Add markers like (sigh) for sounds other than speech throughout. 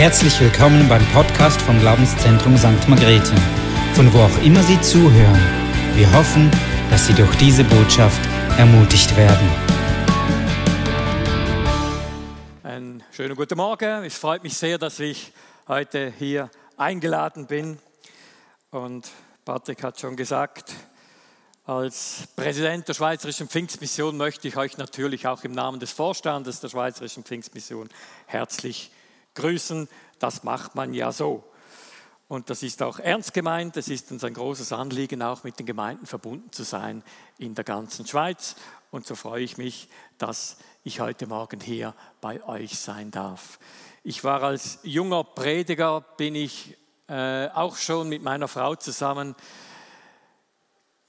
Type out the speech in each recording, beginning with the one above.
herzlich willkommen beim Podcast vom Glaubenszentrum St. Margrethe, von wo auch immer Sie zuhören. Wir hoffen, dass Sie durch diese Botschaft ermutigt werden. Einen schönen guten Morgen. Es freut mich sehr, dass ich heute hier eingeladen bin. Und Patrick hat schon gesagt, als Präsident der Schweizerischen Pfingstmission möchte ich euch natürlich auch im Namen des Vorstandes der Schweizerischen Pfingstmission herzlich grüßen. Das macht man ja so. Und das ist auch ernst gemeint. Es ist uns ein großes Anliegen, auch mit den Gemeinden verbunden zu sein in der ganzen Schweiz. Und so freue ich mich, dass ich heute Morgen hier bei euch sein darf. Ich war als junger Prediger, bin ich äh, auch schon mit meiner Frau zusammen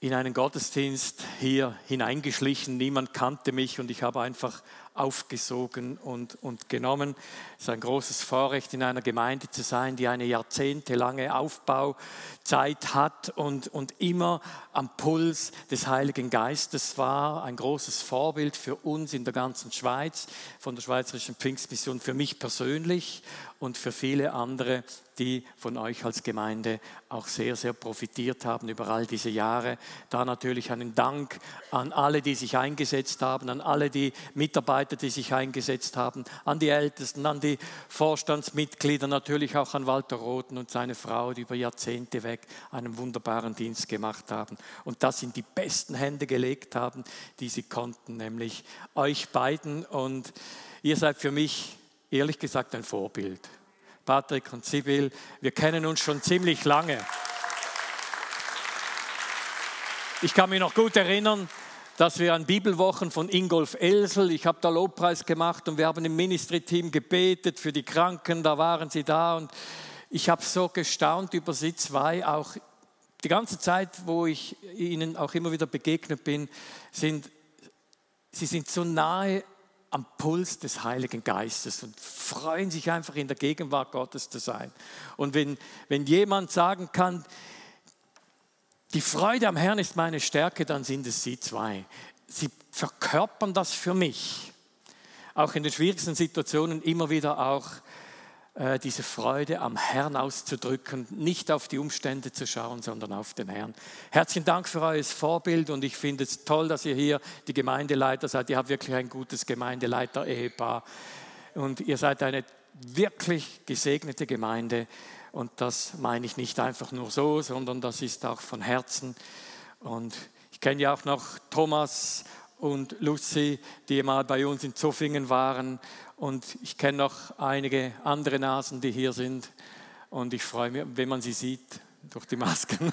in einen Gottesdienst hier hineingeschlichen. Niemand kannte mich und ich habe einfach aufgesogen und, und genommen. Ist ein großes Vorrecht, in einer Gemeinde zu sein, die eine jahrzehntelange Aufbauzeit hat und, und immer am Puls des Heiligen Geistes war. Ein großes Vorbild für uns in der ganzen Schweiz, von der Schweizerischen Pfingstmission, für mich persönlich und für viele andere, die von euch als Gemeinde auch sehr, sehr profitiert haben über all diese Jahre. Da natürlich einen Dank an alle, die sich eingesetzt haben, an alle die Mitarbeiter, die sich eingesetzt haben, an die Ältesten, an die Vorstandsmitglieder, natürlich auch an Walter Roten und seine Frau, die über Jahrzehnte weg einen wunderbaren Dienst gemacht haben und das in die besten Hände gelegt haben, die sie konnten, nämlich euch beiden. Und ihr seid für mich ehrlich gesagt ein Vorbild. Patrick und Sibyl, wir kennen uns schon ziemlich lange. Ich kann mich noch gut erinnern, dass wir an Bibelwochen von Ingolf Elsel, ich habe da Lobpreis gemacht und wir haben im Ministry-Team gebetet für die Kranken, da waren sie da und ich habe so gestaunt über sie zwei, auch die ganze Zeit, wo ich ihnen auch immer wieder begegnet bin, sind sie sind so nahe am Puls des Heiligen Geistes und freuen sich einfach in der Gegenwart Gottes zu sein. Und wenn, wenn jemand sagen kann, die Freude am Herrn ist meine Stärke, dann sind es sie zwei. Sie verkörpern das für mich. Auch in den schwierigsten Situationen immer wieder auch äh, diese Freude am Herrn auszudrücken, nicht auf die Umstände zu schauen, sondern auf den Herrn. Herzlichen Dank für euer Vorbild und ich finde es toll, dass ihr hier die Gemeindeleiter seid. Ihr habt wirklich ein gutes Gemeindeleiter-Ehepaar und ihr seid eine wirklich gesegnete Gemeinde und das meine ich nicht einfach nur so, sondern das ist auch von Herzen. Und ich kenne ja auch noch Thomas und Lucy, die mal bei uns in Zofingen waren. Und ich kenne noch einige andere Nasen, die hier sind. Und ich freue mich, wenn man sie sieht, durch die Masken.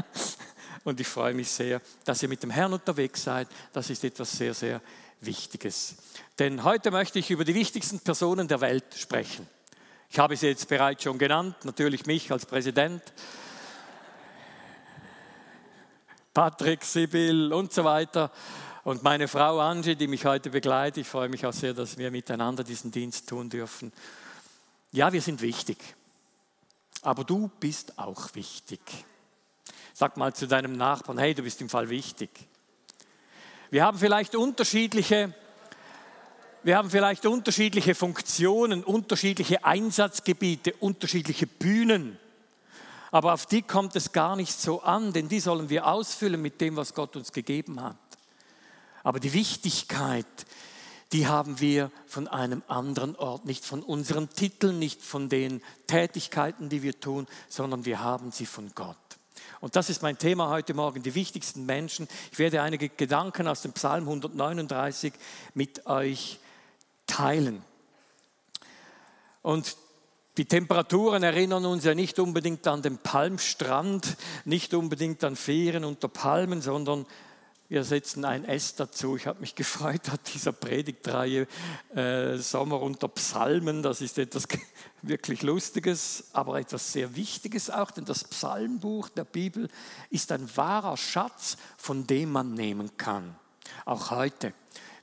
(laughs) und ich freue mich sehr, dass ihr mit dem Herrn unterwegs seid. Das ist etwas sehr, sehr Wichtiges. Denn heute möchte ich über die wichtigsten Personen der Welt sprechen. Ich habe sie jetzt bereits schon genannt, natürlich mich als Präsident. Patrick, Sibyl und so weiter und meine Frau Angie, die mich heute begleitet. Ich freue mich auch sehr, dass wir miteinander diesen Dienst tun dürfen. Ja, wir sind wichtig, aber du bist auch wichtig. Sag mal zu deinem Nachbarn, hey, du bist im Fall wichtig. Wir haben vielleicht unterschiedliche wir haben vielleicht unterschiedliche Funktionen, unterschiedliche Einsatzgebiete, unterschiedliche Bühnen. Aber auf die kommt es gar nicht so an, denn die sollen wir ausfüllen mit dem, was Gott uns gegeben hat. Aber die Wichtigkeit, die haben wir von einem anderen Ort, nicht von unseren Titeln, nicht von den Tätigkeiten, die wir tun, sondern wir haben sie von Gott. Und das ist mein Thema heute Morgen, die wichtigsten Menschen. Ich werde einige Gedanken aus dem Psalm 139 mit euch teilen. Und die Temperaturen erinnern uns ja nicht unbedingt an den Palmstrand, nicht unbedingt an Ferien unter Palmen, sondern wir setzen ein S dazu. Ich habe mich (laughs) gefreut an dieser Predigtreihe äh, Sommer unter Psalmen. Das ist etwas (laughs) wirklich Lustiges, aber etwas sehr Wichtiges auch, denn das Psalmbuch der Bibel ist ein wahrer Schatz, von dem man nehmen kann. Auch heute,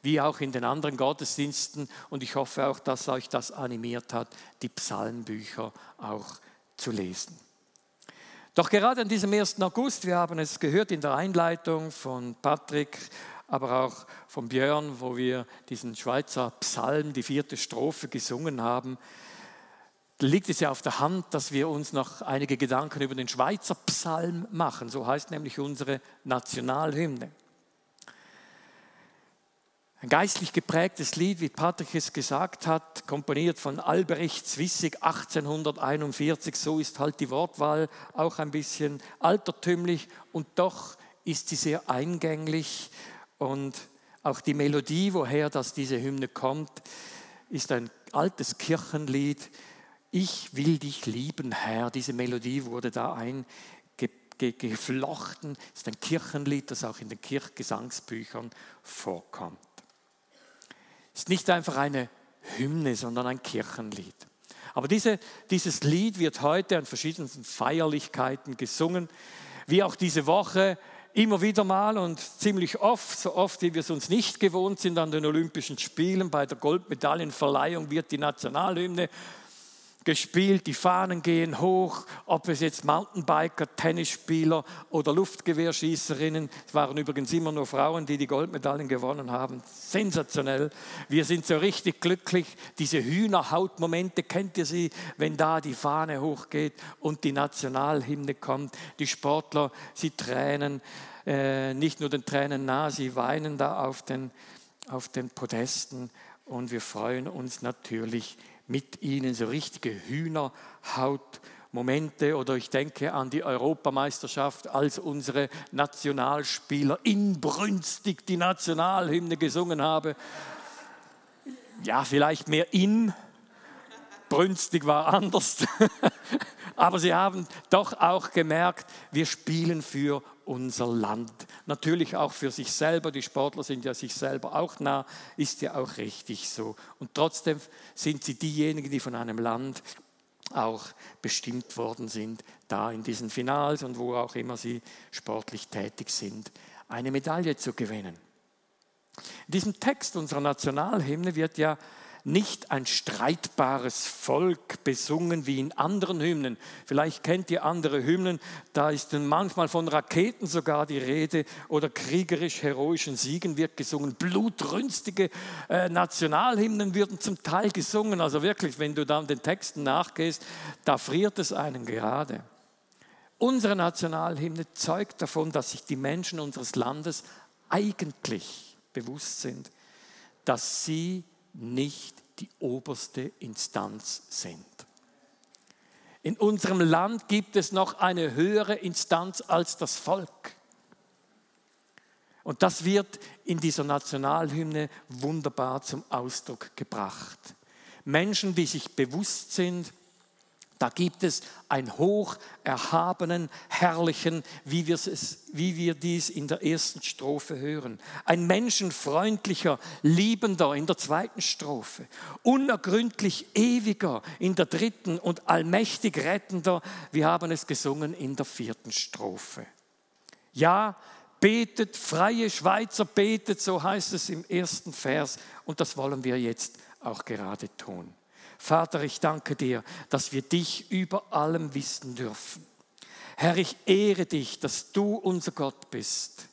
wie auch in den anderen Gottesdiensten. Und ich hoffe auch, dass euch das animiert hat, die Psalmbücher auch zu lesen. Doch gerade an diesem 1. August, wir haben es gehört in der Einleitung von Patrick, aber auch von Björn, wo wir diesen Schweizer Psalm, die vierte Strophe gesungen haben, liegt es ja auf der Hand, dass wir uns noch einige Gedanken über den Schweizer Psalm machen. So heißt nämlich unsere Nationalhymne. Ein geistlich geprägtes Lied, wie Patrick es gesagt hat, komponiert von Albrecht Zwissig 1841. So ist halt die Wortwahl auch ein bisschen altertümlich und doch ist sie sehr eingänglich und auch die Melodie, woher das diese Hymne kommt, ist ein altes Kirchenlied. Ich will dich lieben, Herr. Diese Melodie wurde da eingeflochten. ist ein Kirchenlied, das auch in den Kirchgesangsbüchern vorkommt ist nicht einfach eine Hymne, sondern ein Kirchenlied. Aber diese, dieses Lied wird heute an verschiedensten Feierlichkeiten gesungen, wie auch diese Woche immer wieder mal und ziemlich oft, so oft wie wir es uns nicht gewohnt sind an den Olympischen Spielen, bei der Goldmedaillenverleihung wird die Nationalhymne gespielt, die Fahnen gehen hoch, ob es jetzt Mountainbiker, Tennisspieler oder Luftgewehrschießerinnen, es waren übrigens immer nur Frauen, die die Goldmedaillen gewonnen haben, sensationell. Wir sind so richtig glücklich. Diese Hühnerhautmomente, kennt ihr sie, wenn da die Fahne hochgeht und die Nationalhymne kommt, die Sportler, sie tränen, äh, nicht nur den Tränen nah, sie weinen da auf den, auf den Podesten und wir freuen uns natürlich mit ihnen so richtige Hühnerhautmomente oder ich denke an die Europameisterschaft, als unsere Nationalspieler inbrünstig die Nationalhymne gesungen haben. Ja, vielleicht mehr in, brünstig war anders. (laughs) Aber sie haben doch auch gemerkt, wir spielen für unser Land. Natürlich auch für sich selber. Die Sportler sind ja sich selber auch nah, ist ja auch richtig so. Und trotzdem sind sie diejenigen, die von einem Land auch bestimmt worden sind, da in diesen Finals und wo auch immer sie sportlich tätig sind, eine Medaille zu gewinnen. In diesem Text unserer Nationalhymne wird ja nicht ein streitbares Volk besungen wie in anderen Hymnen. Vielleicht kennt ihr andere Hymnen, da ist manchmal von Raketen sogar die Rede oder kriegerisch-heroischen Siegen wird gesungen. Blutrünstige äh, Nationalhymnen würden zum Teil gesungen. Also wirklich, wenn du dann den Texten nachgehst, da friert es einen gerade. Unsere Nationalhymne zeugt davon, dass sich die Menschen unseres Landes eigentlich bewusst sind, dass sie nicht die oberste Instanz sind. In unserem Land gibt es noch eine höhere Instanz als das Volk. Und das wird in dieser Nationalhymne wunderbar zum Ausdruck gebracht. Menschen, die sich bewusst sind, da gibt es einen hoch erhabenen, herrlichen, wie, es, wie wir dies in der ersten Strophe hören. Ein menschenfreundlicher, liebender in der zweiten Strophe. Unergründlich ewiger in der dritten und allmächtig rettender, wir haben es gesungen in der vierten Strophe. Ja, betet, freie Schweizer betet, so heißt es im ersten Vers und das wollen wir jetzt auch gerade tun. Vater, ich danke dir, dass wir dich über allem wissen dürfen. Herr, ich ehre dich, dass du unser Gott bist,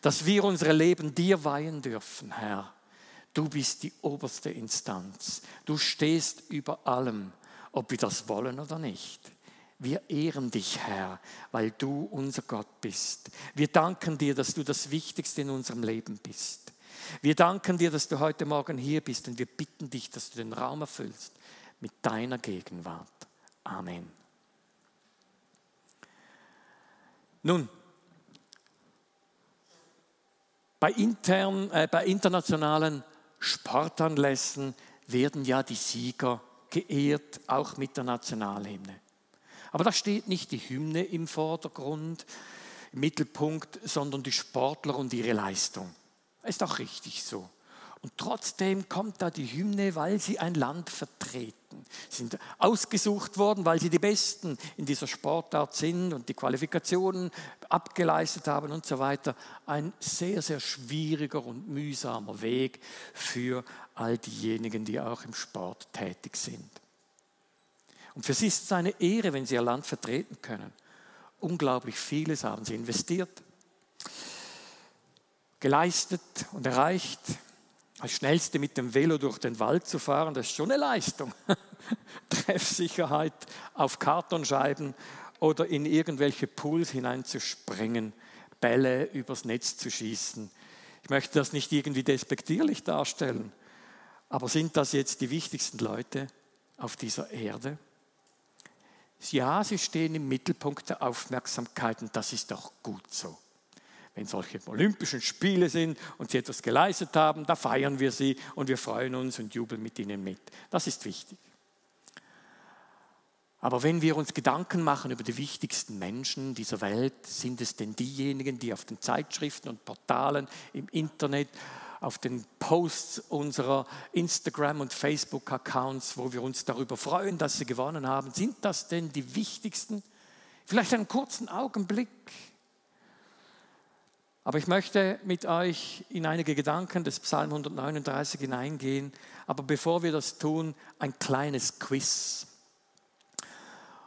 dass wir unsere Leben dir weihen dürfen, Herr. Du bist die oberste Instanz. Du stehst über allem, ob wir das wollen oder nicht. Wir ehren dich, Herr, weil du unser Gott bist. Wir danken dir, dass du das Wichtigste in unserem Leben bist. Wir danken dir, dass du heute Morgen hier bist und wir bitten dich, dass du den Raum erfüllst mit deiner Gegenwart. Amen. Nun, bei, intern, äh, bei internationalen Sportanlässen werden ja die Sieger geehrt, auch mit der Nationalhymne. Aber da steht nicht die Hymne im Vordergrund, im Mittelpunkt, sondern die Sportler und ihre Leistung. Ist auch richtig so. Und trotzdem kommt da die Hymne, weil sie ein Land vertreten. Sie sind ausgesucht worden, weil sie die Besten in dieser Sportart sind und die Qualifikationen abgeleistet haben und so weiter. Ein sehr, sehr schwieriger und mühsamer Weg für all diejenigen, die auch im Sport tätig sind. Und für sie ist es eine Ehre, wenn sie ihr Land vertreten können. Unglaublich vieles haben sie investiert, geleistet und erreicht als Schnellste mit dem Velo durch den Wald zu fahren, das ist schon eine Leistung. (laughs) Treffsicherheit auf Kartonscheiben oder in irgendwelche Pools hineinzuspringen, Bälle übers Netz zu schießen. Ich möchte das nicht irgendwie despektierlich darstellen, aber sind das jetzt die wichtigsten Leute auf dieser Erde? Ja, sie stehen im Mittelpunkt der Aufmerksamkeit und das ist doch gut so. Wenn solche Olympischen Spiele sind und sie etwas geleistet haben, da feiern wir sie und wir freuen uns und jubeln mit ihnen mit. Das ist wichtig. Aber wenn wir uns Gedanken machen über die wichtigsten Menschen dieser Welt, sind es denn diejenigen, die auf den Zeitschriften und Portalen im Internet, auf den Posts unserer Instagram- und Facebook-Accounts, wo wir uns darüber freuen, dass sie gewonnen haben, sind das denn die wichtigsten? Vielleicht einen kurzen Augenblick. Aber ich möchte mit euch in einige Gedanken des Psalm 139 hineingehen. Aber bevor wir das tun, ein kleines Quiz.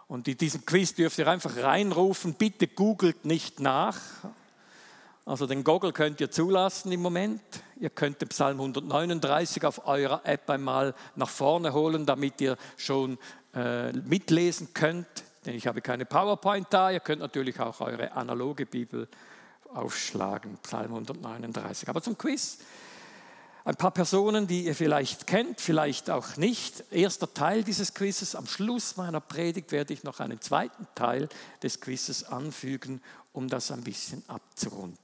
Und in diesem Quiz dürft ihr einfach reinrufen, bitte googelt nicht nach. Also den Google könnt ihr zulassen im Moment. Ihr könnt den Psalm 139 auf eurer App einmal nach vorne holen, damit ihr schon äh, mitlesen könnt. Denn ich habe keine PowerPoint da. Ihr könnt natürlich auch eure analoge Bibel aufschlagen, Psalm 139. Aber zum Quiz. Ein paar Personen, die ihr vielleicht kennt, vielleicht auch nicht. Erster Teil dieses Quizzes. Am Schluss meiner Predigt werde ich noch einen zweiten Teil des Quizzes anfügen, um das ein bisschen abzurunden.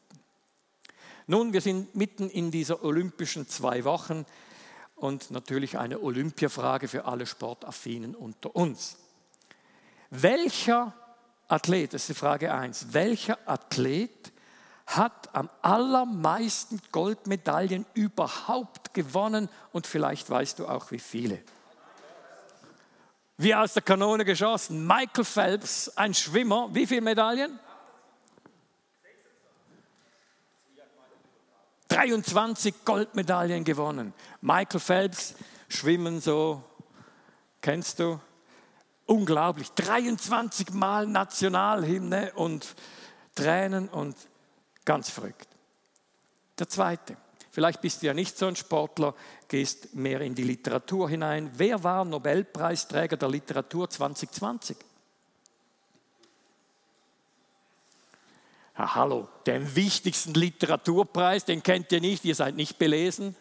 Nun, wir sind mitten in dieser olympischen zwei Wochen und natürlich eine Olympiafrage für alle Sportaffinen unter uns. Welcher Athlet, das ist die Frage 1, welcher Athlet hat am allermeisten Goldmedaillen überhaupt gewonnen und vielleicht weißt du auch wie viele. Wie aus der Kanone geschossen. Michael Phelps, ein Schwimmer, wie viele Medaillen? 23 Goldmedaillen gewonnen. Michael Phelps, Schwimmen so, kennst du? Unglaublich. 23 Mal Nationalhymne und Tränen und Ganz verrückt. Der zweite. Vielleicht bist du ja nicht so ein Sportler, gehst mehr in die Literatur hinein. Wer war Nobelpreisträger der Literatur 2020? Ja, hallo, den wichtigsten Literaturpreis, den kennt ihr nicht, ihr seid nicht belesen.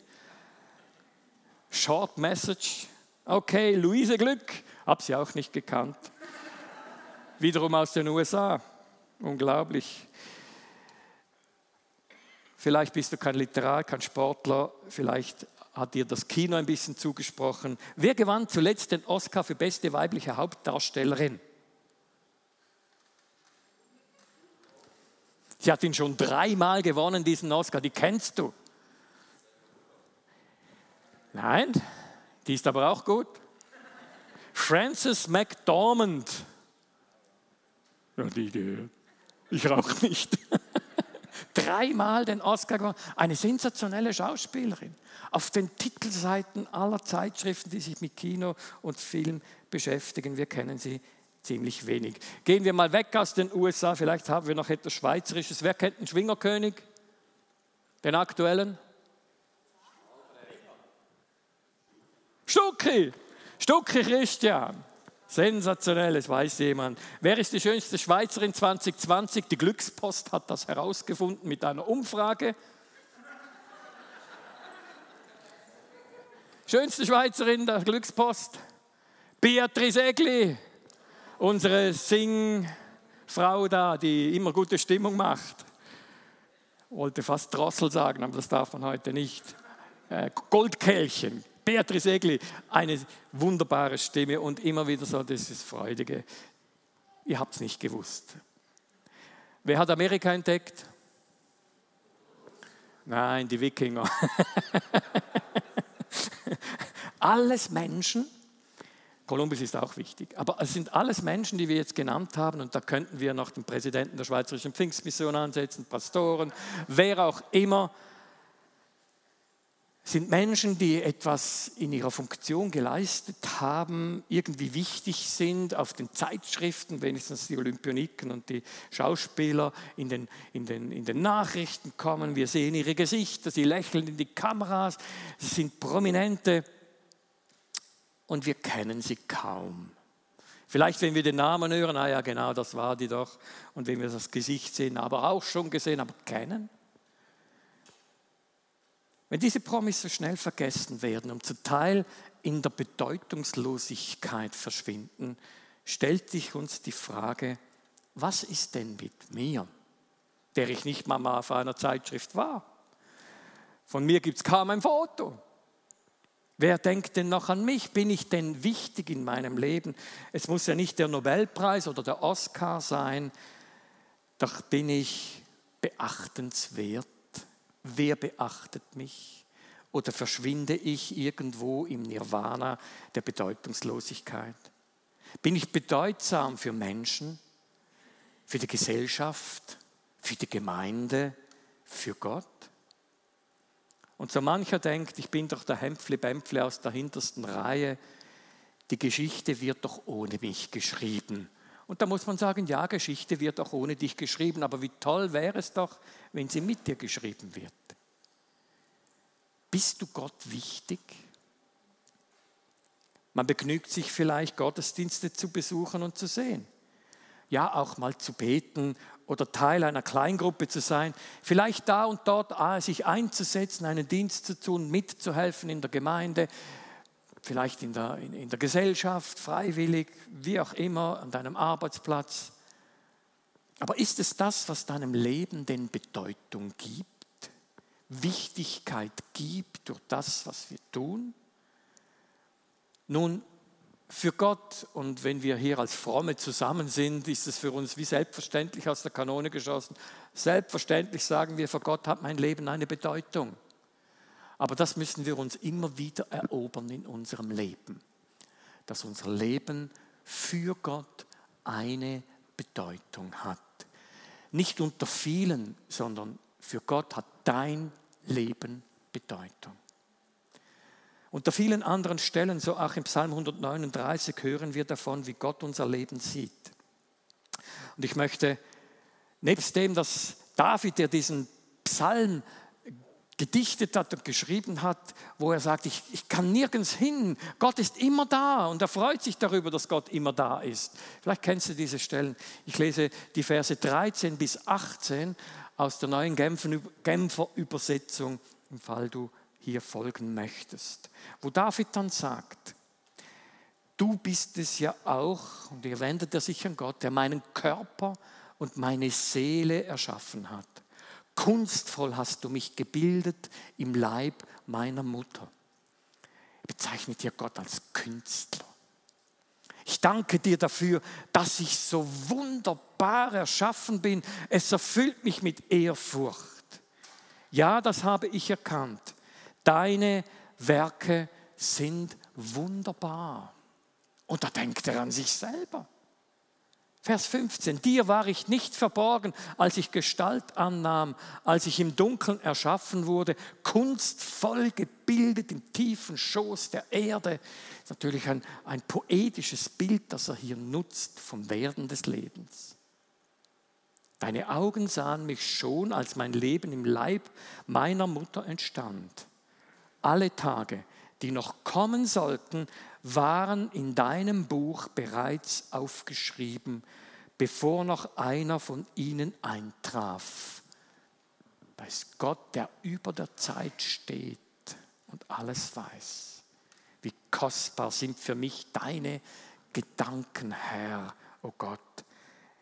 Short Message. Okay, Luise Glück, hab sie auch nicht gekannt. Wiederum aus den USA. Unglaublich. Vielleicht bist du kein Literar, kein Sportler, vielleicht hat dir das Kino ein bisschen zugesprochen. Wer gewann zuletzt den Oscar für beste weibliche Hauptdarstellerin? Sie hat ihn schon dreimal gewonnen, diesen Oscar, die kennst du. Nein, die ist aber auch gut. Frances McDormand. Ja, die, die, ich rauche nicht. Dreimal den Oscar gewonnen. Eine sensationelle Schauspielerin. Auf den Titelseiten aller Zeitschriften, die sich mit Kino und Film beschäftigen. Wir kennen sie ziemlich wenig. Gehen wir mal weg aus den USA. Vielleicht haben wir noch etwas Schweizerisches. Wer kennt den Schwingerkönig? Den aktuellen? Stucki. Stucki Christian. Sensationell, es weiß jemand. Wer ist die schönste Schweizerin 2020? Die Glückspost hat das herausgefunden mit einer Umfrage. Schönste Schweizerin der Glückspost? Beatrice Egli, unsere Singfrau da, die immer gute Stimmung macht. Wollte fast Drossel sagen, aber das darf man heute nicht. Äh, Goldkehlchen, Beatrice Egli, eine wunderbare Stimme und immer wieder so dieses Freudige. Ihr habt es nicht gewusst. Wer hat Amerika entdeckt? Nein, die Wikinger. (laughs) alles Menschen, Kolumbus ist auch wichtig, aber es sind alles Menschen, die wir jetzt genannt haben und da könnten wir noch den Präsidenten der Schweizerischen Pfingstmission ansetzen, Pastoren, wer auch immer sind Menschen, die etwas in ihrer Funktion geleistet haben, irgendwie wichtig sind, auf den Zeitschriften, wenigstens die Olympioniken und die Schauspieler in den, in, den, in den Nachrichten kommen. Wir sehen ihre Gesichter, sie lächeln in die Kameras, sie sind prominente und wir kennen sie kaum. Vielleicht, wenn wir den Namen hören, ah ja, genau, das war die doch. Und wenn wir das Gesicht sehen, aber auch schon gesehen, aber kennen. Wenn diese Promis so schnell vergessen werden und zum Teil in der Bedeutungslosigkeit verschwinden, stellt sich uns die Frage, was ist denn mit mir, der ich nicht mal auf einer Zeitschrift war? Von mir gibt es kaum ein Foto. Wer denkt denn noch an mich? Bin ich denn wichtig in meinem Leben? Es muss ja nicht der Nobelpreis oder der Oscar sein, doch bin ich beachtenswert wer beachtet mich? Oder verschwinde ich irgendwo im Nirvana der Bedeutungslosigkeit? Bin ich bedeutsam für Menschen, für die Gesellschaft, für die Gemeinde, für Gott? Und so mancher denkt, ich bin doch der Hempfli-Bempfli aus der hintersten Reihe, die Geschichte wird doch ohne mich geschrieben. Und da muss man sagen, ja, Geschichte wird auch ohne dich geschrieben, aber wie toll wäre es doch, wenn sie mit dir geschrieben wird. Bist du Gott wichtig? Man begnügt sich vielleicht, Gottesdienste zu besuchen und zu sehen. Ja, auch mal zu beten oder Teil einer Kleingruppe zu sein. Vielleicht da und dort ah, sich einzusetzen, einen Dienst zu tun, mitzuhelfen in der Gemeinde, vielleicht in der, in, in der Gesellschaft, freiwillig, wie auch immer, an deinem Arbeitsplatz. Aber ist es das, was deinem Leben denn Bedeutung gibt? Wichtigkeit gibt durch das, was wir tun? Nun, für Gott, und wenn wir hier als Fromme zusammen sind, ist es für uns wie selbstverständlich aus der Kanone geschossen. Selbstverständlich sagen wir, für Gott hat mein Leben eine Bedeutung. Aber das müssen wir uns immer wieder erobern in unserem Leben, dass unser Leben für Gott eine Bedeutung hat. Nicht unter vielen, sondern für Gott hat dein Leben Bedeutung. Unter vielen anderen Stellen, so auch im Psalm 139, hören wir davon, wie Gott unser Leben sieht. Und ich möchte, nebst dem, dass David, der diesen Psalm gedichtet hat und geschrieben hat, wo er sagt, ich, ich kann nirgends hin, Gott ist immer da und er freut sich darüber, dass Gott immer da ist. Vielleicht kennst du diese Stellen. Ich lese die Verse 13 bis 18 aus der neuen Genfer Übersetzung, im Fall du hier folgen möchtest, wo David dann sagt, du bist es ja auch, und hier wendet er sich an Gott, der meinen Körper und meine Seele erschaffen hat. Kunstvoll hast du mich gebildet im Leib meiner Mutter. Er bezeichnet hier Gott als Künstler. Ich danke dir dafür, dass ich so wunderbar erschaffen bin. Es erfüllt mich mit Ehrfurcht. Ja, das habe ich erkannt. Deine Werke sind wunderbar. Und da denkt er an sich selber. Vers 15, dir war ich nicht verborgen, als ich Gestalt annahm, als ich im Dunkeln erschaffen wurde, kunstvoll gebildet im tiefen Schoß der Erde. Das ist natürlich ein, ein poetisches Bild, das er hier nutzt vom Werden des Lebens. Deine Augen sahen mich schon, als mein Leben im Leib meiner Mutter entstand. Alle Tage, die noch kommen sollten, waren in deinem Buch bereits aufgeschrieben, bevor noch einer von ihnen eintraf. Da ist Gott, der über der Zeit steht und alles weiß. Wie kostbar sind für mich deine Gedanken, Herr, oh Gott.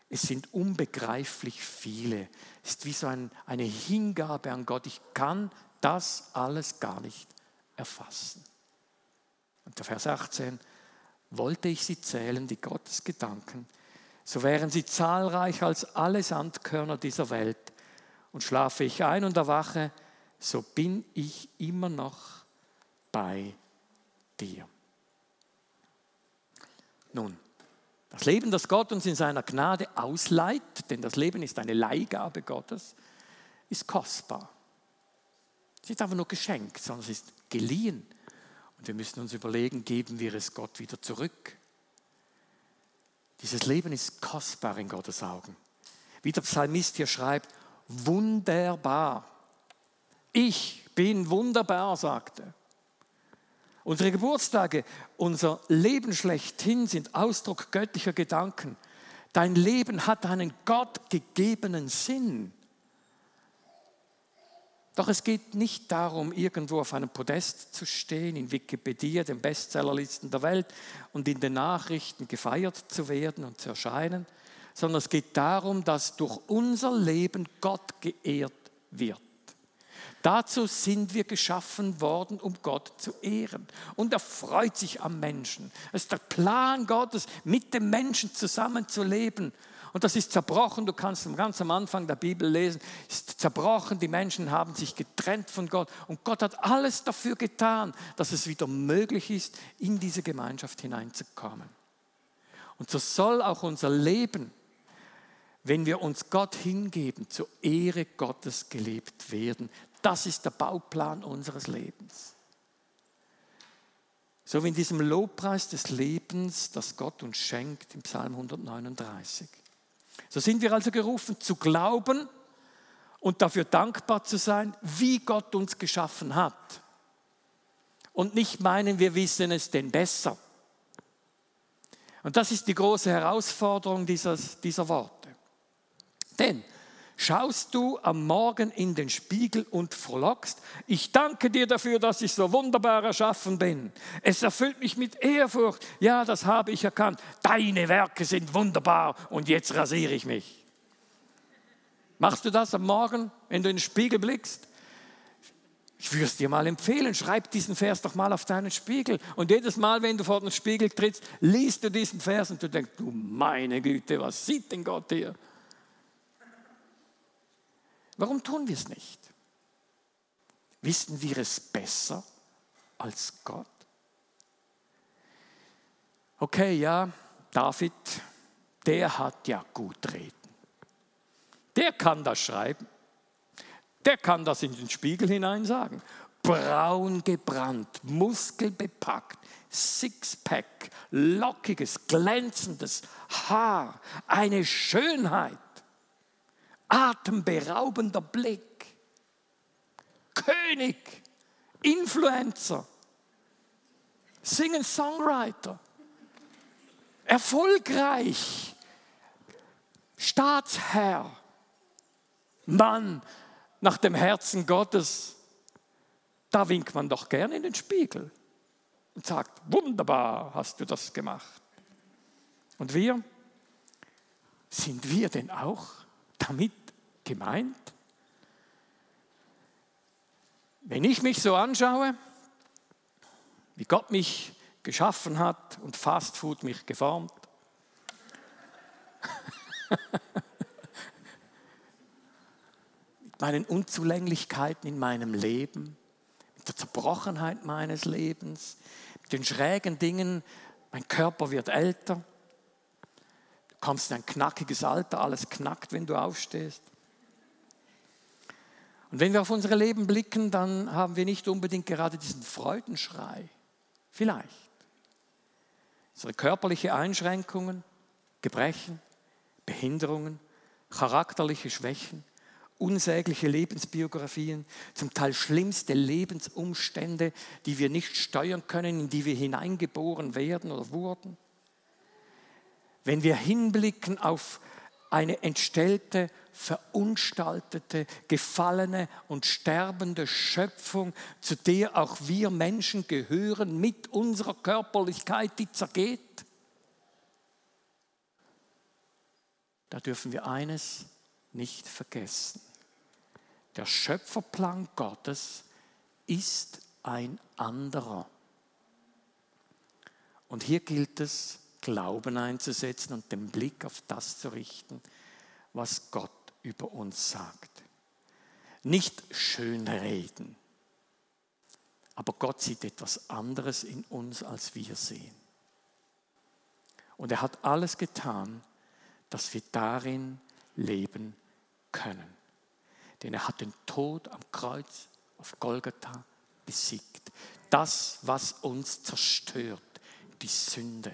Es sind unbegreiflich viele. Es ist wie so ein, eine Hingabe an Gott. Ich kann das alles gar nicht erfassen. Und der Vers 18, wollte ich sie zählen, die Gottes Gedanken, so wären sie zahlreicher als alle Sandkörner dieser Welt. Und schlafe ich ein und erwache, so bin ich immer noch bei dir. Nun, das Leben, das Gott uns in seiner Gnade ausleiht, denn das Leben ist eine Leihgabe Gottes, ist kostbar. Es ist einfach nur geschenkt, sondern es ist geliehen. Und wir müssen uns überlegen, geben wir es Gott wieder zurück? Dieses Leben ist kostbar in Gottes Augen. Wie der Psalmist hier schreibt, wunderbar. Ich bin wunderbar, sagt er. Unsere Geburtstage, unser Leben schlechthin sind Ausdruck göttlicher Gedanken. Dein Leben hat einen gottgegebenen Sinn. Doch es geht nicht darum, irgendwo auf einem Podest zu stehen, in Wikipedia, den Bestsellerlisten der Welt und in den Nachrichten gefeiert zu werden und zu erscheinen, sondern es geht darum, dass durch unser Leben Gott geehrt wird. Dazu sind wir geschaffen worden, um Gott zu ehren. Und er freut sich am Menschen. Es ist der Plan Gottes, mit dem Menschen zusammenzuleben und das ist zerbrochen. Du kannst ganz am Anfang der Bibel lesen, ist zerbrochen. Die Menschen haben sich getrennt von Gott. Und Gott hat alles dafür getan, dass es wieder möglich ist, in diese Gemeinschaft hineinzukommen. Und so soll auch unser Leben, wenn wir uns Gott hingeben, zur Ehre Gottes gelebt werden. Das ist der Bauplan unseres Lebens. So wie in diesem Lobpreis des Lebens, das Gott uns schenkt im Psalm 139. So sind wir also gerufen zu glauben und dafür dankbar zu sein, wie Gott uns geschaffen hat. Und nicht meinen, wir wissen es denn besser. Und das ist die große Herausforderung dieses, dieser Worte. Denn schaust du am Morgen in den Spiegel und frohlockst, ich danke dir dafür, dass ich so wunderbar erschaffen bin. Es erfüllt mich mit Ehrfurcht. Ja, das habe ich erkannt. Deine Werke sind wunderbar und jetzt rasiere ich mich. Machst du das am Morgen, wenn du in den Spiegel blickst? Ich würde es dir mal empfehlen, schreib diesen Vers doch mal auf deinen Spiegel. Und jedes Mal, wenn du vor den Spiegel trittst, liest du diesen Vers und du denkst, du meine Güte, was sieht denn Gott hier? Warum tun wir es nicht? Wissen wir es besser als Gott? Okay, ja, David, der hat ja gut reden. Der kann das schreiben. Der kann das in den Spiegel hinein sagen. Braun gebrannt, muskelbepackt, Sixpack, lockiges, glänzendes Haar, eine Schönheit atemberaubender Blick. König, Influencer, Singen-Songwriter, erfolgreich, Staatsherr, Mann nach dem Herzen Gottes. Da winkt man doch gerne in den Spiegel und sagt, wunderbar hast du das gemacht. Und wir, sind wir denn auch damit gemeint? Wenn ich mich so anschaue, wie Gott mich geschaffen hat und Fast Food mich geformt, (laughs) mit meinen Unzulänglichkeiten in meinem Leben, mit der Zerbrochenheit meines Lebens, mit den schrägen Dingen, mein Körper wird älter, kommst in ein knackiges Alter, alles knackt, wenn du aufstehst. Und wenn wir auf unser Leben blicken, dann haben wir nicht unbedingt gerade diesen Freudenschrei. Vielleicht. Unsere körperliche Einschränkungen, Gebrechen, Behinderungen, charakterliche Schwächen, unsägliche Lebensbiografien, zum Teil schlimmste Lebensumstände, die wir nicht steuern können, in die wir hineingeboren werden oder wurden. Wenn wir hinblicken auf eine entstellte, verunstaltete, gefallene und sterbende Schöpfung, zu der auch wir Menschen gehören mit unserer Körperlichkeit, die zergeht. Da dürfen wir eines nicht vergessen. Der Schöpferplan Gottes ist ein anderer. Und hier gilt es, Glauben einzusetzen und den Blick auf das zu richten, was Gott über uns sagt. Nicht schön reden, aber Gott sieht etwas anderes in uns, als wir sehen. Und er hat alles getan, dass wir darin leben können. Denn er hat den Tod am Kreuz auf Golgatha besiegt. Das, was uns zerstört, die Sünde.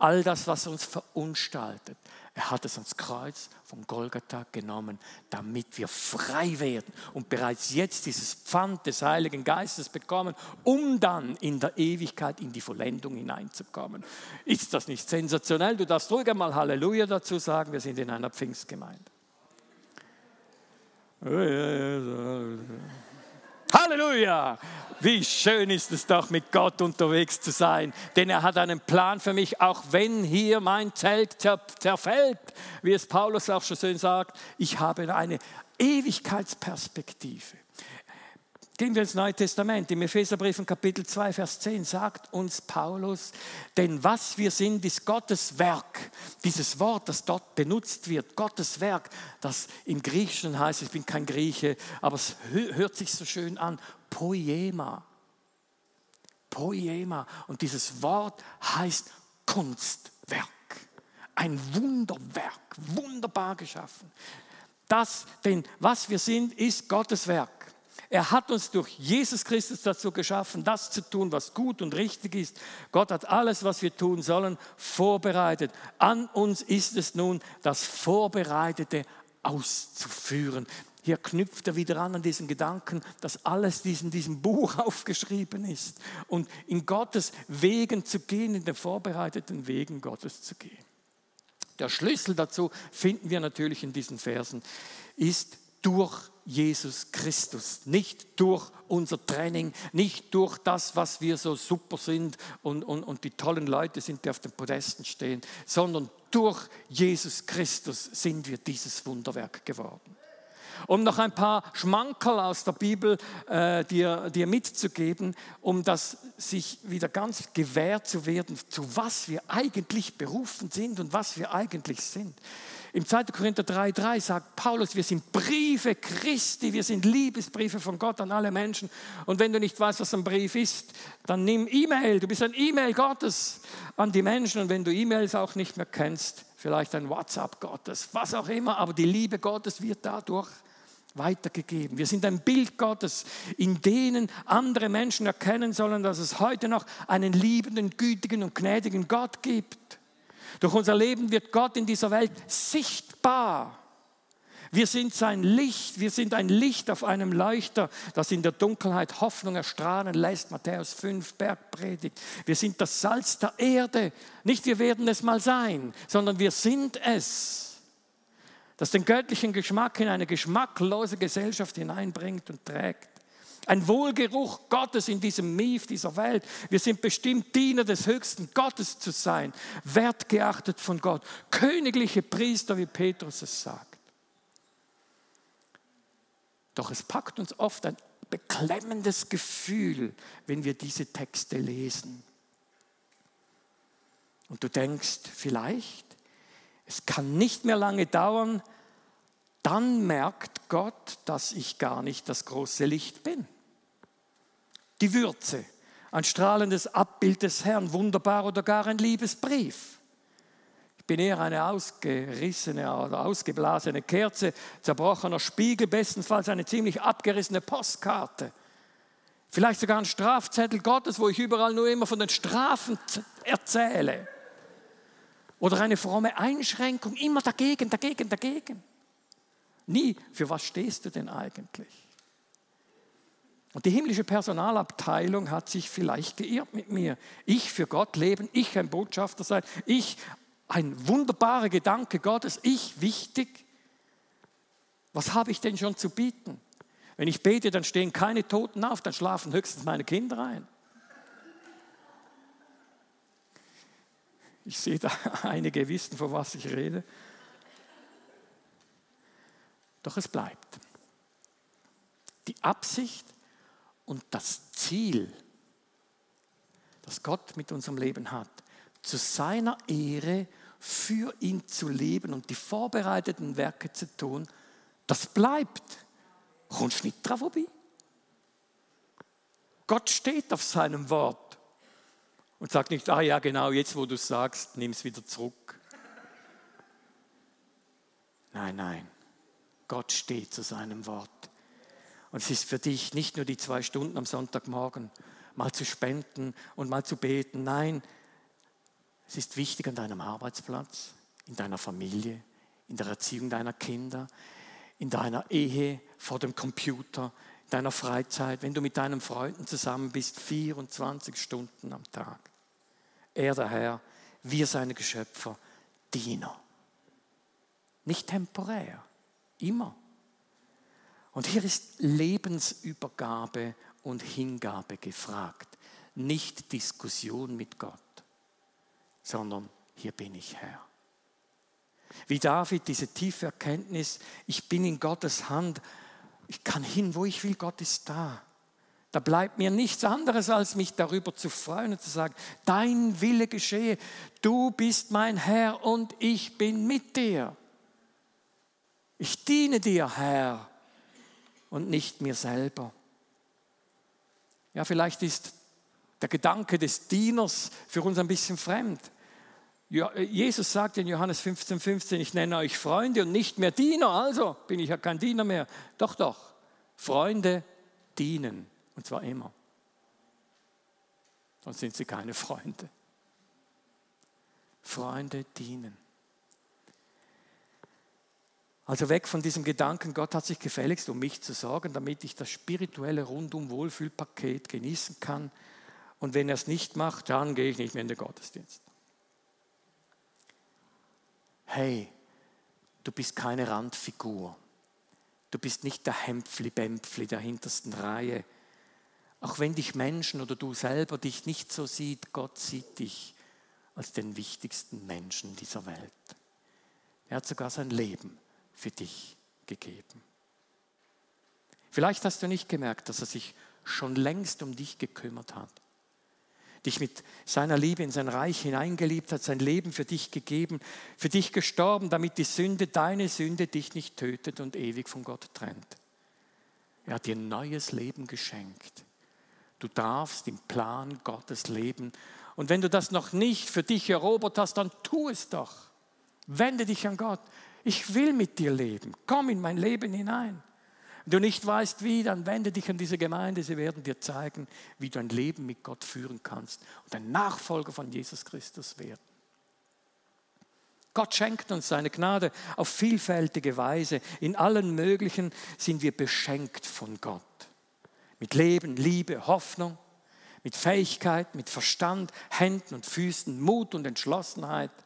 All das, was uns verunstaltet, er hat es ans Kreuz von Golgatha genommen, damit wir frei werden und bereits jetzt dieses Pfand des Heiligen Geistes bekommen, um dann in der Ewigkeit in die Vollendung hineinzukommen. Ist das nicht sensationell? Du darfst ruhig einmal Halleluja dazu sagen, wir sind in einer Pfingstgemeinde. Halleluja! Wie schön ist es doch, mit Gott unterwegs zu sein. Denn er hat einen Plan für mich, auch wenn hier mein Zelt zerfällt, wie es Paulus auch schon schön sagt. Ich habe eine Ewigkeitsperspektive. Gehen wir ins Neue Testament. Im Epheserbrief in Kapitel 2, Vers 10 sagt uns Paulus, denn was wir sind, ist Gottes Werk. Dieses Wort, das dort benutzt wird, Gottes Werk, das im Griechischen heißt, ich bin kein Grieche, aber es hört sich so schön an, Poema. Poema. Und dieses Wort heißt Kunstwerk. Ein Wunderwerk, wunderbar geschaffen. Das, denn was wir sind, ist Gottes Werk. Er hat uns durch Jesus Christus dazu geschaffen, das zu tun, was gut und richtig ist. Gott hat alles, was wir tun sollen, vorbereitet. An uns ist es nun, das Vorbereitete auszuführen. Hier knüpft er wieder an an diesen Gedanken, dass alles in diesem Buch (laughs) aufgeschrieben ist und in Gottes Wegen zu gehen, in den vorbereiteten Wegen Gottes zu gehen. Der Schlüssel dazu finden wir natürlich in diesen Versen, ist durch Jesus Christus, nicht durch unser Training, nicht durch das, was wir so super sind und, und, und die tollen Leute sind, die auf den Podesten stehen, sondern durch Jesus Christus sind wir dieses Wunderwerk geworden. Um noch ein paar Schmankerl aus der Bibel äh, dir, dir mitzugeben, um das sich wieder ganz gewährt zu werden, zu was wir eigentlich berufen sind und was wir eigentlich sind. Im 2. Korinther 3,3 sagt Paulus, wir sind Briefe Christi, wir sind Liebesbriefe von Gott an alle Menschen. Und wenn du nicht weißt, was ein Brief ist, dann nimm E-Mail. Du bist ein E-Mail Gottes an die Menschen. Und wenn du E-Mails auch nicht mehr kennst, vielleicht ein WhatsApp Gottes, was auch immer, aber die Liebe Gottes wird dadurch weitergegeben. Wir sind ein Bild Gottes, in denen andere Menschen erkennen sollen, dass es heute noch einen liebenden, gütigen und gnädigen Gott gibt. Durch unser Leben wird Gott in dieser Welt sichtbar. Wir sind sein Licht, wir sind ein Licht auf einem Leuchter, das in der Dunkelheit Hoffnung erstrahlen lässt. Matthäus 5, Bergpredigt. Wir sind das Salz der Erde. Nicht wir werden es mal sein, sondern wir sind es, das den göttlichen Geschmack in eine geschmacklose Gesellschaft hineinbringt und trägt. Ein Wohlgeruch Gottes in diesem Mief dieser Welt. Wir sind bestimmt Diener des höchsten Gottes zu sein, wertgeachtet von Gott, königliche Priester, wie Petrus es sagt. Doch es packt uns oft ein beklemmendes Gefühl, wenn wir diese Texte lesen. Und du denkst vielleicht, es kann nicht mehr lange dauern, dann merkt Gott, dass ich gar nicht das große Licht bin. Die Würze, ein strahlendes Abbild des Herrn, wunderbar oder gar ein Liebesbrief. Ich bin eher eine ausgerissene oder ausgeblasene Kerze, zerbrochener Spiegel, bestenfalls eine ziemlich abgerissene Postkarte. Vielleicht sogar ein Strafzettel Gottes, wo ich überall nur immer von den Strafen erzähle. Oder eine fromme Einschränkung, immer dagegen, dagegen, dagegen. Nie, für was stehst du denn eigentlich? Und die himmlische Personalabteilung hat sich vielleicht geirrt mit mir. Ich für Gott leben, ich ein Botschafter sein, ich ein wunderbarer Gedanke Gottes, ich wichtig. Was habe ich denn schon zu bieten? Wenn ich bete, dann stehen keine Toten auf, dann schlafen höchstens meine Kinder ein. Ich sehe da (laughs) einige wissen, von was ich rede. Doch es bleibt. Die Absicht und das Ziel, das Gott mit unserem Leben hat, zu seiner Ehre für ihn zu leben und die vorbereiteten Werke zu tun, das bleibt. Kommst nicht drauf vorbei. Gott steht auf seinem Wort und sagt nicht, ah ja, genau, jetzt wo du sagst, nimm es wieder zurück. Nein, nein. Gott steht zu seinem Wort. Und es ist für dich nicht nur die zwei Stunden am Sonntagmorgen, mal zu spenden und mal zu beten. Nein, es ist wichtig an deinem Arbeitsplatz, in deiner Familie, in der Erziehung deiner Kinder, in deiner Ehe, vor dem Computer, in deiner Freizeit, wenn du mit deinen Freunden zusammen bist, 24 Stunden am Tag. Er, der Herr, wir seine Geschöpfer, Diener. Nicht temporär, immer. Und hier ist Lebensübergabe und Hingabe gefragt. Nicht Diskussion mit Gott, sondern hier bin ich Herr. Wie David diese tiefe Erkenntnis, ich bin in Gottes Hand, ich kann hin, wo ich will, Gott ist da. Da bleibt mir nichts anderes, als mich darüber zu freuen und zu sagen, dein Wille geschehe, du bist mein Herr und ich bin mit dir. Ich diene dir, Herr, und nicht mir selber. Ja, vielleicht ist der Gedanke des Dieners für uns ein bisschen fremd. Jesus sagt in Johannes 15, 15, ich nenne euch Freunde und nicht mehr Diener, also bin ich ja kein Diener mehr. Doch, doch, Freunde dienen und zwar immer. Sonst sind sie keine Freunde. Freunde dienen. Also weg von diesem Gedanken, Gott hat sich gefälligst um mich zu sorgen, damit ich das spirituelle Rundum-Wohlfühlpaket genießen kann. Und wenn er es nicht macht, dann gehe ich nicht mehr in den Gottesdienst hey, du bist keine Randfigur. Du bist nicht der Hempfli-Bempfli der hintersten Reihe. Auch wenn dich Menschen oder du selber dich nicht so sieht, Gott sieht dich als den wichtigsten Menschen dieser Welt. Er hat sogar sein Leben für dich gegeben. Vielleicht hast du nicht gemerkt, dass er sich schon längst um dich gekümmert hat dich mit seiner Liebe in sein Reich hineingeliebt hat, sein Leben für dich gegeben, für dich gestorben, damit die Sünde, deine Sünde, dich nicht tötet und ewig von Gott trennt. Er hat dir ein neues Leben geschenkt. Du darfst im Plan Gottes leben. Und wenn du das noch nicht für dich erobert hast, dann tu es doch. Wende dich an Gott. Ich will mit dir leben. Komm in mein Leben hinein. Wenn du nicht weißt wie, dann wende dich an diese Gemeinde. Sie werden dir zeigen, wie du ein Leben mit Gott führen kannst und ein Nachfolger von Jesus Christus werden. Gott schenkt uns seine Gnade auf vielfältige Weise. In allen möglichen sind wir beschenkt von Gott. Mit Leben, Liebe, Hoffnung, mit Fähigkeit, mit Verstand, Händen und Füßen, Mut und Entschlossenheit –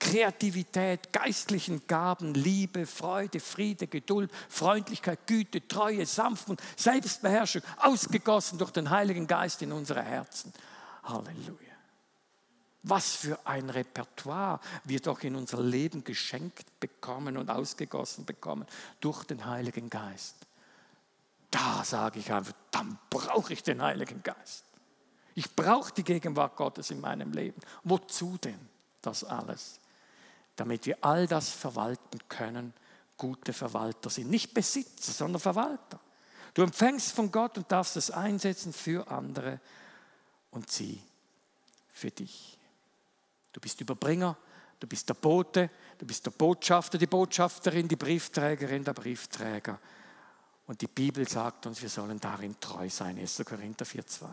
Kreativität, geistlichen Gaben, Liebe, Freude, Friede, Geduld, Freundlichkeit, Güte, Treue, Sanftmut, Selbstbeherrschung, ausgegossen durch den Heiligen Geist in unsere Herzen. Halleluja. Was für ein Repertoire wir doch in unser Leben geschenkt bekommen und ausgegossen bekommen durch den Heiligen Geist. Da sage ich einfach, dann brauche ich den Heiligen Geist. Ich brauche die Gegenwart Gottes in meinem Leben. Wozu denn das alles? Damit wir all das verwalten können, gute Verwalter sind. Nicht Besitzer, sondern Verwalter. Du empfängst von Gott und darfst es einsetzen für andere und sie für dich. Du bist Überbringer, du bist der Bote, du bist der Botschafter, die Botschafterin, die Briefträgerin, der Briefträger. Und die Bibel sagt uns, wir sollen darin treu sein. 1. Korinther 4,2.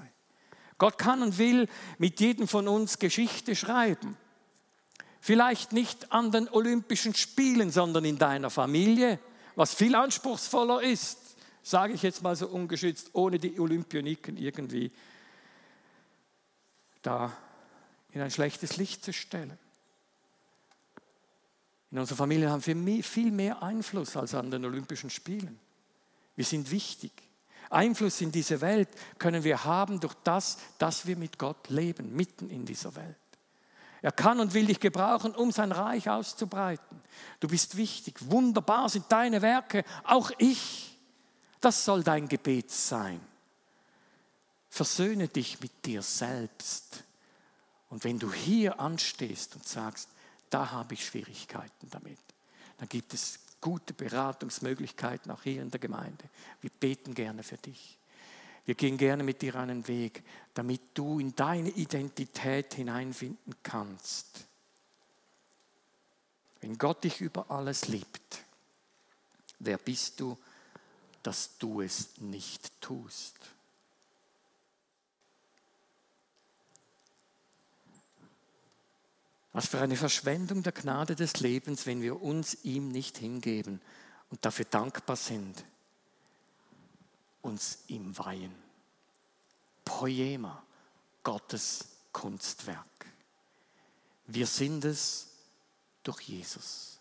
Gott kann und will mit jedem von uns Geschichte schreiben. Vielleicht nicht an den Olympischen Spielen, sondern in deiner Familie, was viel anspruchsvoller ist, sage ich jetzt mal so ungeschützt, ohne die Olympioniken irgendwie da in ein schlechtes Licht zu stellen. In unserer Familie haben wir viel mehr Einfluss als an den Olympischen Spielen. Wir sind wichtig. Einfluss in diese Welt können wir haben durch das, dass wir mit Gott leben, mitten in dieser Welt. Er kann und will dich gebrauchen, um sein Reich auszubreiten. Du bist wichtig. Wunderbar sind deine Werke. Auch ich. Das soll dein Gebet sein. Versöhne dich mit dir selbst. Und wenn du hier anstehst und sagst, da habe ich Schwierigkeiten damit, dann gibt es gute Beratungsmöglichkeiten auch hier in der Gemeinde. Wir beten gerne für dich. Wir gehen gerne mit dir einen Weg, damit du in deine Identität hineinfinden kannst. Wenn Gott dich über alles liebt, wer bist du dass du es nicht tust. Was für eine Verschwendung der Gnade des Lebens, wenn wir uns ihm nicht hingeben und dafür dankbar sind, uns ihm weihen. Poema, Gottes Kunstwerk. Wir sind es durch Jesus.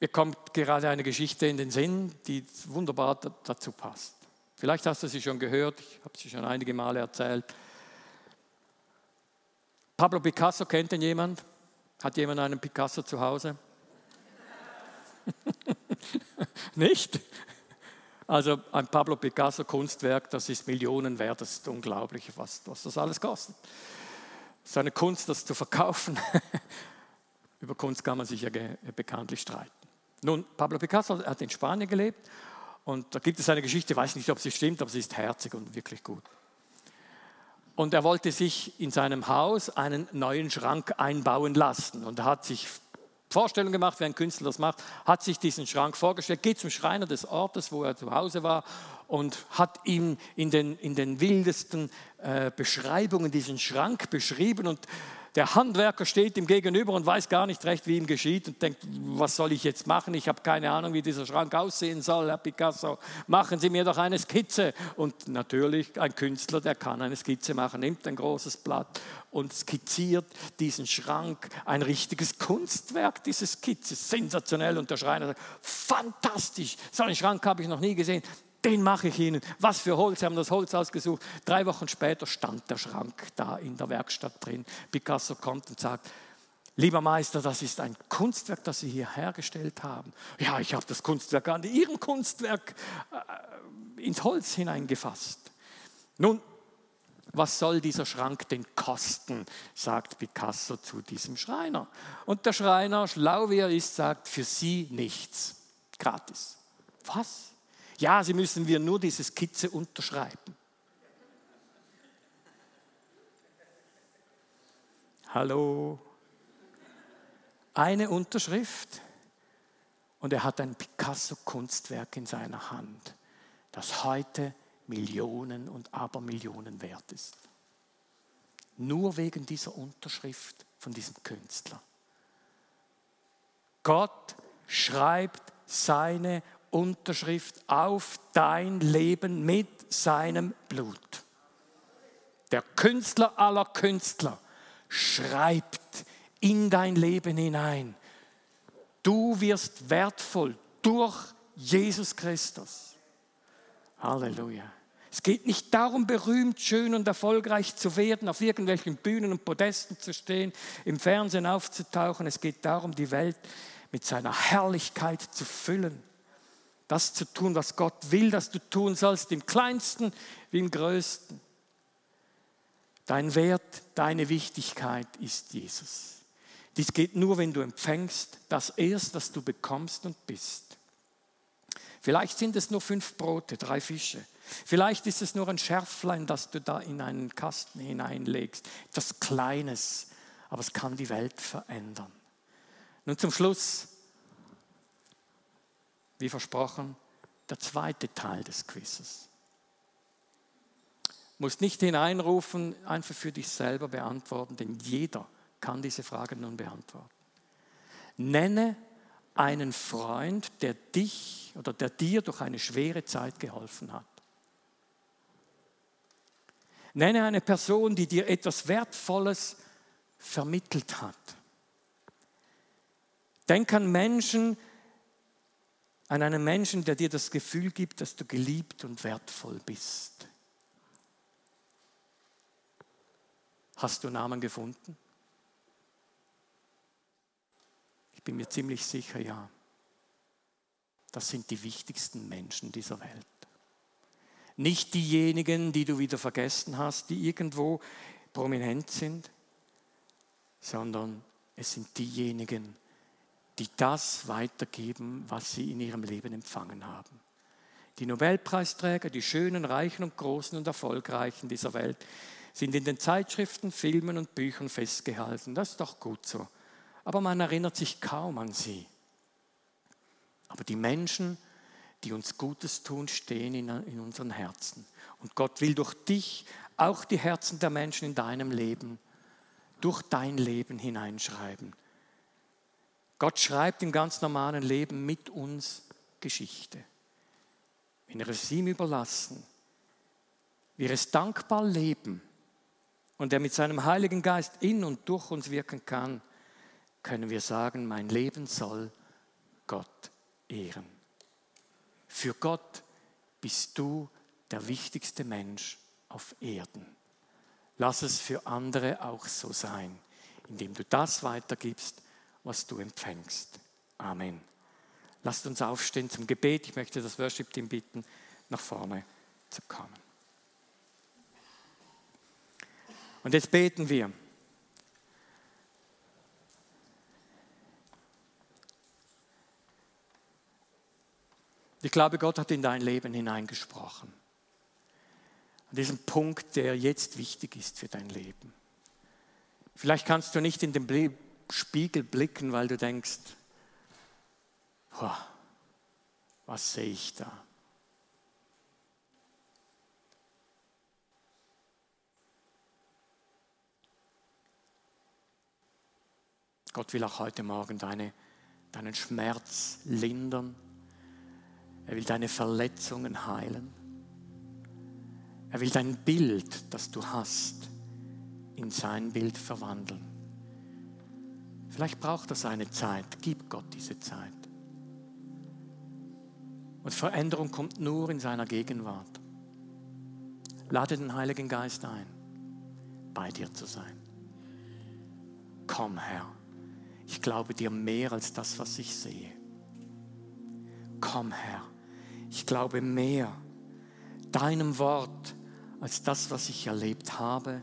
Mir kommt gerade eine Geschichte in den Sinn, die wunderbar dazu passt. Vielleicht hast du sie schon gehört, ich habe sie schon einige Male erzählt. Pablo Picasso kennt ihn jemand? Hat jemand einen Picasso zu Hause? (laughs) (laughs) Nicht? Also ein Pablo Picasso Kunstwerk, das ist Millionen wert, das ist unglaublich, was, was das alles kostet. Seine Kunst, das zu verkaufen. (laughs) Über Kunst kann man sich ja bekanntlich streiten. Nun, Pablo Picasso hat in Spanien gelebt und da gibt es eine Geschichte, ich weiß nicht, ob sie stimmt, aber sie ist herzig und wirklich gut. Und er wollte sich in seinem Haus einen neuen Schrank einbauen lassen und hat sich Vorstellung gemacht, wie ein Künstler das macht, hat sich diesen Schrank vorgestellt, geht zum Schreiner des Ortes, wo er zu Hause war und hat ihm in den, in den wildesten äh, Beschreibungen diesen Schrank beschrieben und der Handwerker steht ihm gegenüber und weiß gar nicht recht, wie ihm geschieht und denkt, was soll ich jetzt machen? Ich habe keine Ahnung, wie dieser Schrank aussehen soll, Herr Picasso. Machen Sie mir doch eine Skizze. Und natürlich ein Künstler, der kann eine Skizze machen, nimmt ein großes Blatt und skizziert diesen Schrank. Ein richtiges Kunstwerk, diese Skizze. Sensationell. Und der Schreiner sagt, fantastisch, so einen Schrank habe ich noch nie gesehen den mache ich Ihnen. Was für Holz, Sie haben das Holz ausgesucht. Drei Wochen später stand der Schrank da in der Werkstatt drin. Picasso kommt und sagt, lieber Meister, das ist ein Kunstwerk, das Sie hier hergestellt haben. Ja, ich habe das Kunstwerk an Ihrem Kunstwerk äh, ins Holz hineingefasst. Nun, was soll dieser Schrank denn kosten, sagt Picasso zu diesem Schreiner. Und der Schreiner, schlau wie er ist, sagt, für Sie nichts, gratis. Was? Ja, Sie müssen wir nur diese Skizze unterschreiben. Hallo. Eine Unterschrift und er hat ein Picasso-Kunstwerk in seiner Hand, das heute Millionen und Abermillionen wert ist. Nur wegen dieser Unterschrift von diesem Künstler. Gott schreibt seine Unterschrift auf dein Leben mit seinem Blut. Der Künstler aller Künstler schreibt in dein Leben hinein. Du wirst wertvoll durch Jesus Christus. Halleluja. Es geht nicht darum, berühmt, schön und erfolgreich zu werden, auf irgendwelchen Bühnen und Podesten zu stehen, im Fernsehen aufzutauchen. Es geht darum, die Welt mit seiner Herrlichkeit zu füllen das zu tun, was Gott will, dass du tun sollst, im kleinsten wie im größten. Dein Wert, deine Wichtigkeit ist Jesus. Dies geht nur, wenn du empfängst, das erst, was du bekommst und bist. Vielleicht sind es nur fünf Brote, drei Fische. Vielleicht ist es nur ein Schärflein, das du da in einen Kasten hineinlegst. Etwas Kleines, aber es kann die Welt verändern. Nun zum Schluss wie versprochen, der zweite Teil des Quizzes. Musst nicht hineinrufen, einfach für dich selber beantworten, denn jeder kann diese Frage nun beantworten. Nenne einen Freund, der dich oder der dir durch eine schwere Zeit geholfen hat. Nenne eine Person, die dir etwas Wertvolles vermittelt hat. Denk an Menschen, an einen Menschen, der dir das Gefühl gibt, dass du geliebt und wertvoll bist. Hast du Namen gefunden? Ich bin mir ziemlich sicher, ja. Das sind die wichtigsten Menschen dieser Welt. Nicht diejenigen, die du wieder vergessen hast, die irgendwo prominent sind, sondern es sind diejenigen, die das weitergeben, was sie in ihrem Leben empfangen haben. Die Nobelpreisträger, die schönen, reichen und großen und erfolgreichen dieser Welt sind in den Zeitschriften, Filmen und Büchern festgehalten. Das ist doch gut so. Aber man erinnert sich kaum an sie. Aber die Menschen, die uns Gutes tun, stehen in, in unseren Herzen. Und Gott will durch dich auch die Herzen der Menschen in deinem Leben, durch dein Leben hineinschreiben. Gott schreibt im ganz normalen Leben mit uns Geschichte. Wenn wir es ihm überlassen, wir es dankbar leben und er mit seinem Heiligen Geist in und durch uns wirken kann, können wir sagen, mein Leben soll Gott ehren. Für Gott bist du der wichtigste Mensch auf Erden. Lass es für andere auch so sein, indem du das weitergibst, was du empfängst. Amen. Lasst uns aufstehen zum Gebet. Ich möchte das Worship-Team bitten, nach vorne zu kommen. Und jetzt beten wir. Ich glaube, Gott hat in dein Leben hineingesprochen. An diesem Punkt, der jetzt wichtig ist für dein Leben. Vielleicht kannst du nicht in den Spiegel blicken, weil du denkst, was sehe ich da? Gott will auch heute Morgen deine, deinen Schmerz lindern. Er will deine Verletzungen heilen. Er will dein Bild, das du hast, in sein Bild verwandeln. Vielleicht braucht das eine Zeit. Gib Gott diese Zeit. Und Veränderung kommt nur in seiner Gegenwart. Lade den Heiligen Geist ein, bei dir zu sein. Komm, Herr. Ich glaube dir mehr als das, was ich sehe. Komm, Herr. Ich glaube mehr deinem Wort als das, was ich erlebt habe,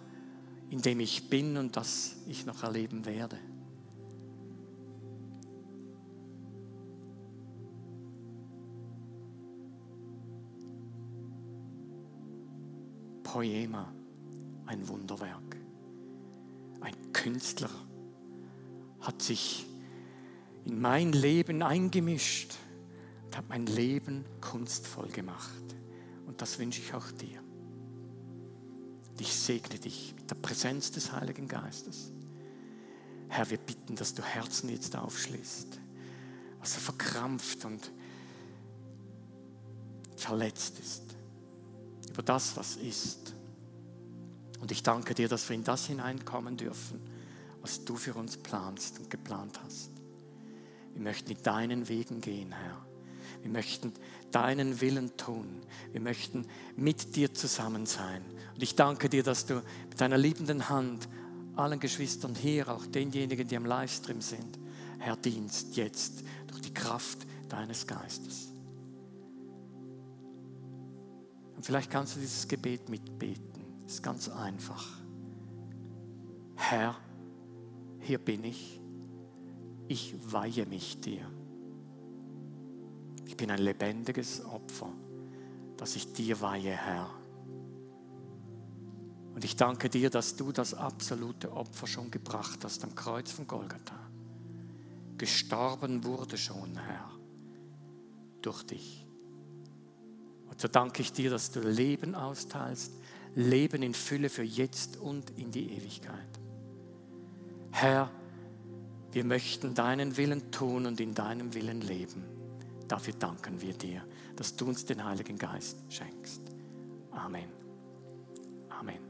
in dem ich bin und das ich noch erleben werde. Poema, ein Wunderwerk. Ein Künstler hat sich in mein Leben eingemischt und hat mein Leben kunstvoll gemacht. Und das wünsche ich auch dir. Und ich segne dich mit der Präsenz des Heiligen Geistes. Herr, wir bitten, dass du Herzen jetzt aufschließt, was er verkrampft und verletzt ist über das, was ist. Und ich danke dir, dass wir in das hineinkommen dürfen, was du für uns planst und geplant hast. Wir möchten in deinen Wegen gehen, Herr. Wir möchten deinen Willen tun. Wir möchten mit dir zusammen sein. Und ich danke dir, dass du mit deiner liebenden Hand allen Geschwistern hier, auch denjenigen, die am Livestream sind, Herr, dienst jetzt durch die Kraft deines Geistes. Und vielleicht kannst du dieses Gebet mitbeten. Es ist ganz einfach. Herr, hier bin ich. Ich weihe mich dir. Ich bin ein lebendiges Opfer, das ich dir weihe, Herr. Und ich danke dir, dass du das absolute Opfer schon gebracht hast am Kreuz von Golgatha. Gestorben wurde schon, Herr, durch dich. Und so danke ich dir, dass du Leben austeilst, Leben in Fülle für jetzt und in die Ewigkeit. Herr, wir möchten deinen Willen tun und in deinem Willen leben. Dafür danken wir dir, dass du uns den Heiligen Geist schenkst. Amen. Amen.